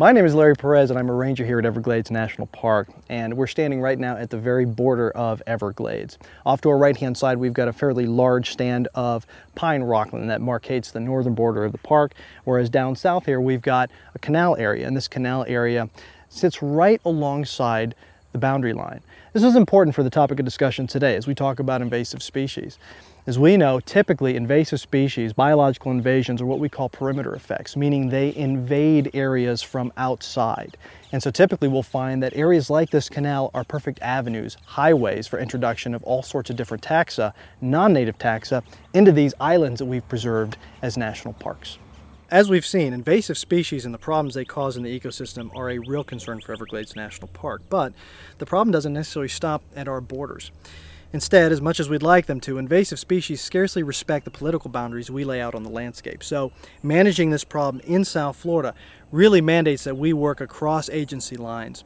My name is Larry Perez and I'm a ranger here at Everglades National Park and we're standing right now at the very border of Everglades. Off to our right hand side we've got a fairly large stand of pine rockland that markates the northern border of the park whereas down south here we've got a canal area and this canal area sits right alongside the boundary line. This is important for the topic of discussion today as we talk about invasive species. As we know, typically invasive species, biological invasions, are what we call perimeter effects, meaning they invade areas from outside. And so typically we'll find that areas like this canal are perfect avenues, highways for introduction of all sorts of different taxa, non-native taxa, into these islands that we've preserved as national parks. As we've seen, invasive species and the problems they cause in the ecosystem are a real concern for Everglades National Park, but the problem doesn't necessarily stop at our borders. Instead, as much as we'd like them to, invasive species scarcely respect the political boundaries we lay out on the landscape. So managing this problem in South Florida really mandates that we work across agency lines.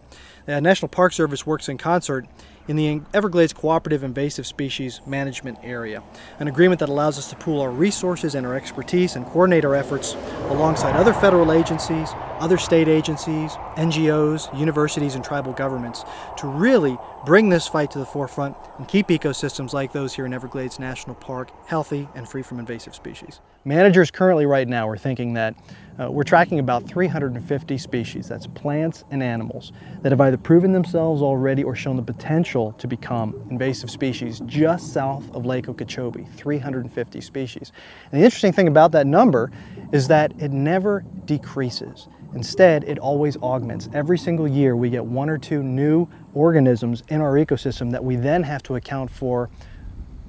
The National Park Service works in concert in the Everglades Cooperative Invasive Species Management Area, an agreement that allows us to pool our resources and our expertise and coordinate our efforts alongside other federal agencies, other state agencies, NGOs, universities, and tribal governments to really bring this fight to the forefront and keep ecosystems like those here in Everglades National Park healthy and free from invasive species. Managers currently right now are thinking that uh, we're tracking about 350 species, that's plants and animals, that have either proven themselves already or shown the potential to become invasive species just south of Lake Okeechobee, 350 species. And the interesting thing about that number is that it never decreases. Instead, it always augments. Every single year we get one or two new organisms in our ecosystem that we then have to account for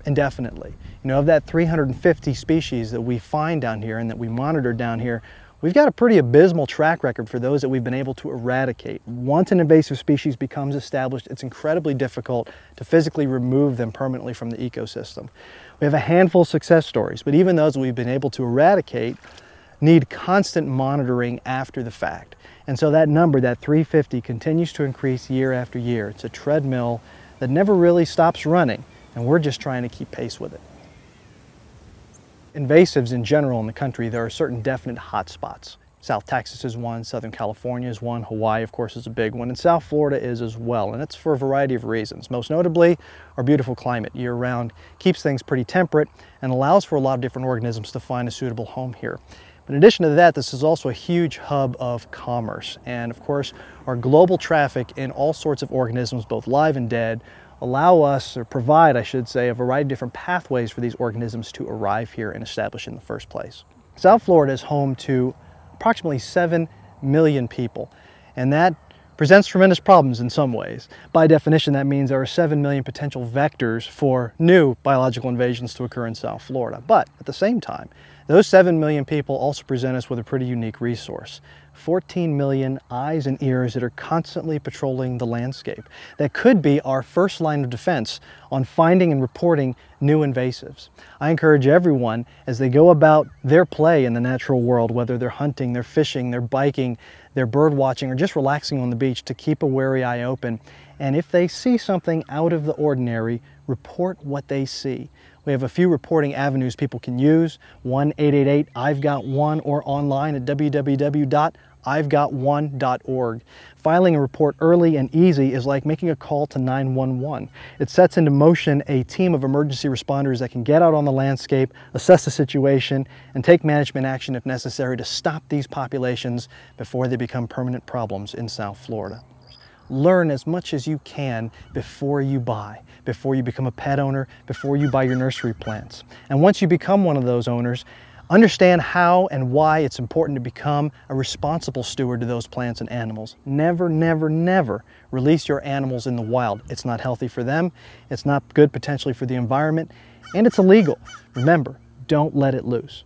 indefinitely. You know, of that 350 species that we find down here and that we monitor down here, we've got a pretty abysmal track record for those that we've been able to eradicate. Once an invasive species becomes established, it's incredibly difficult to physically remove them permanently from the ecosystem. We have a handful of success stories, but even those we've been able to eradicate need constant monitoring after the fact. And so that number, that 350, continues to increase year after year. It's a treadmill that never really stops running, and we're just trying to keep pace with it. Invasives in general in the country, there are certain definite hotspots. South Texas is one, Southern California is one, Hawaii, of course, is a big one, and South Florida is as well, and it's for a variety of reasons. Most notably, our beautiful climate year-round keeps things pretty temperate and allows for a lot of different organisms to find a suitable home here. But in addition to that, this is also a huge hub of commerce. And of course, our global traffic in all sorts of organisms, both live and dead, allow us, or provide, I should say, a variety of different pathways for these organisms to arrive here and establish in the first place. South Florida is home to approximately 7 million people, and that presents tremendous problems in some ways. By definition, that means there are 7 million potential vectors for new biological invasions to occur in South Florida. But at the same time, those 7 million people also present us with a pretty unique resource. 14 million eyes and ears that are constantly patrolling the landscape. That could be our first line of defense on finding and reporting new invasives. I encourage everyone as they go about their play in the natural world, whether they're hunting, they're fishing, they're biking, they're bird watching, or just relaxing on the beach to keep a wary eye open. And if they see something out of the ordinary, report what they see. We have a few reporting avenues people can use. 1-888-I've got one or online at www.i'vegotone.org. Filing a report early and easy is like making a call to 911. It sets into motion a team of emergency responders that can get out on the landscape, assess the situation, and take management action if necessary to stop these populations before they become permanent problems in South Florida. Learn as much as you can before you buy, before you become a pet owner, before you buy your nursery plants. And once you become one of those owners, understand how and why it's important to become a responsible steward to those plants and animals. Never, never, never release your animals in the wild. It's not healthy for them, it's not good potentially for the environment, and it's illegal. Remember, don't let it loose.